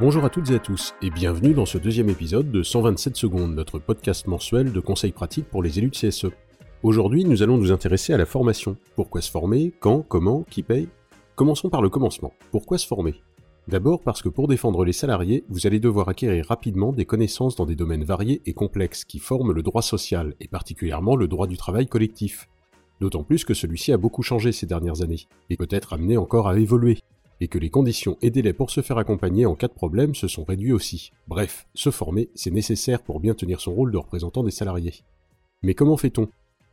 Bonjour à toutes et à tous, et bienvenue dans ce deuxième épisode de 127 secondes, notre podcast mensuel de conseils pratiques pour les élus de CSE. Aujourd'hui, nous allons nous intéresser à la formation. Pourquoi se former Quand Comment Qui paye? Commençons par le commencement. Pourquoi se former? D'abord parce que pour défendre les salariés, vous allez devoir acquérir rapidement des connaissances dans des domaines variés et complexes qui forment le droit social, et particulièrement le droit du travail collectif. D'autant plus que celui-ci a beaucoup changé ces dernières années, et peut être amené encore à évoluer, et que les conditions et délais pour se faire accompagner en cas de problème se sont réduits aussi. Bref, se former, c'est nécessaire pour bien tenir son rôle de représentant des salariés. Mais comment fait-on?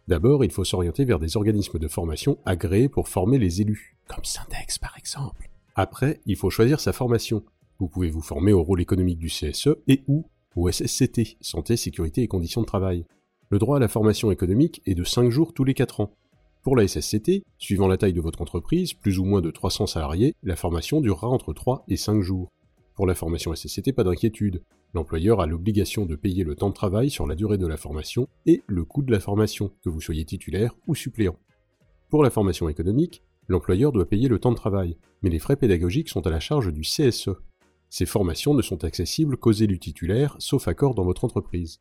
D'abord, il faut s'orienter vers des organismes de formation agréés pour former les élus, comme Syndex par exemple. Après, il faut choisir sa formation. Vous pouvez vous former au rôle économique du CSE et ou au SSCT, Santé, Sécurité et Conditions de Travail. Le droit à la formation économique est de 5 jours tous les 4 ans. Pour la SSCT, suivant la taille de votre entreprise, plus ou moins de 300 salariés, la formation durera entre 3 et 5 jours. Pour la formation SSCT, pas d'inquiétude. L'employeur a l'obligation de payer le temps de travail sur la durée de la formation et le coût de la formation, que vous soyez titulaire ou suppléant. Pour la formation économique, l'employeur doit payer le temps de travail, mais les frais pédagogiques sont à la charge du CSE. Ces formations ne sont accessibles qu'aux élus titulaires, sauf accord dans votre entreprise.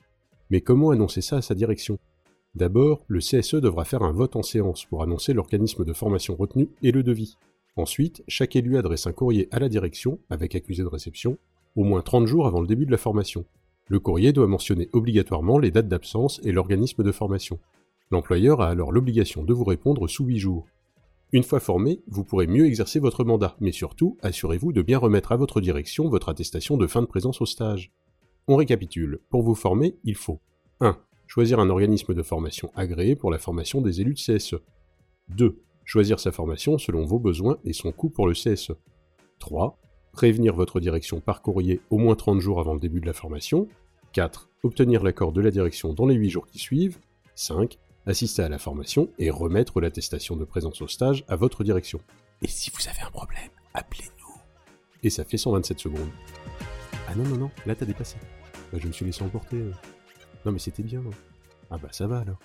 Mais comment annoncer ça à sa direction? D'abord, le CSE devra faire un vote en séance pour annoncer l'organisme de formation retenu et le devis. Ensuite, chaque élu adresse un courrier à la direction, avec accusé de réception, au moins 30 jours avant le début de la formation. Le courrier doit mentionner obligatoirement les dates d'absence et l'organisme de formation. L'employeur a alors l'obligation de vous répondre sous 8 jours. Une fois formé, vous pourrez mieux exercer votre mandat, mais surtout, assurez-vous de bien remettre à votre direction votre attestation de fin de présence au stage. On récapitule. Pour vous former, il faut 1. Choisir un organisme de formation agréé pour la formation des élus de CSE. 2. Choisir sa formation selon vos besoins et son coût pour le CSE. 3. Prévenir votre direction par courrier au moins 30 jours avant le début de la formation. 4. Obtenir l'accord de la direction dans les 8 jours qui suivent. 5. Assister à la formation et remettre l'attestation de présence au stage à votre direction. Et si vous avez un problème, appelez-nous. Et ça fait 127 secondes. Ah non, non, non, là t'as dépassé. Bah, je me suis laissé emporter. Non mais c'était bien. Ah bah ça va alors.